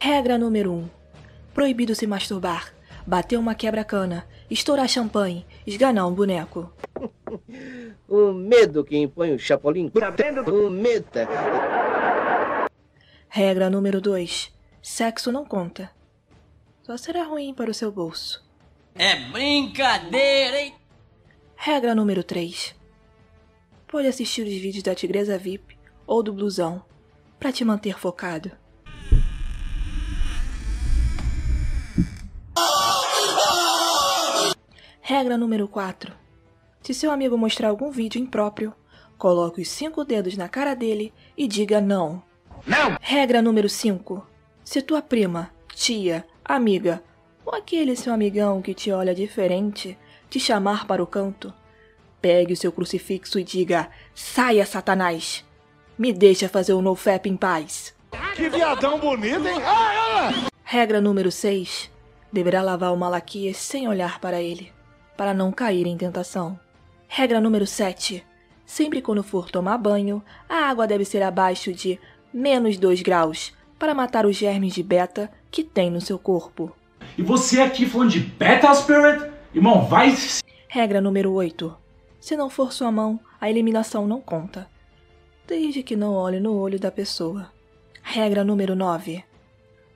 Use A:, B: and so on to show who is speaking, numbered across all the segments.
A: Regra número 1. Um. Proibido se masturbar, bater uma quebra-cana, estourar champanhe, esganar um boneco.
B: o medo que impõe o Chapolin. O meta.
A: Regra número 2. Sexo não conta. Só será ruim para o seu bolso.
C: É brincadeira, hein?
A: Regra número 3. Pode assistir os vídeos da Tigresa VIP ou do Blusão para te manter focado. Regra número 4. Se seu amigo mostrar algum vídeo impróprio, coloque os cinco dedos na cara dele e diga não.
B: Não!
A: Regra número 5. Se tua prima, tia, amiga ou aquele seu amigão que te olha diferente te chamar para o canto, pegue o seu crucifixo e diga: Saia, Satanás! Me deixa fazer o nofap em paz.
D: Que viadão bonito, hein? Ai, ai.
A: Regra número 6. Deverá lavar o Malaquias sem olhar para ele para não cair em tentação. Regra número 7. Sempre quando for tomar banho, a água deve ser abaixo de menos 2 graus para matar os germes de beta que tem no seu corpo.
E: E você aqui falando de beta spirit? Irmão, vai.
A: Regra número 8. Se não for sua mão, a eliminação não conta. Desde que não olhe no olho da pessoa. Regra número 9.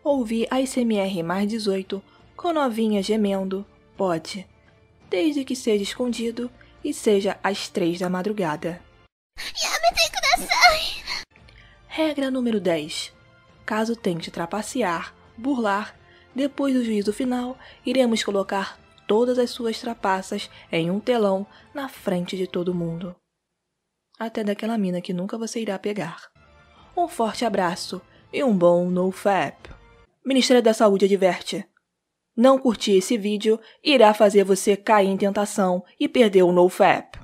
A: Ouvir ASMR mais 18 com novinha gemendo pode desde que seja escondido e seja às três da madrugada. Regra número 10. Caso tente trapacear, burlar, depois do juízo final, iremos colocar todas as suas trapaças em um telão na frente de todo mundo. Até daquela mina que nunca você irá pegar. Um forte abraço e um bom NoFap. Ministério da Saúde adverte. Não curtir esse vídeo irá fazer você cair em tentação e perder o NoFap.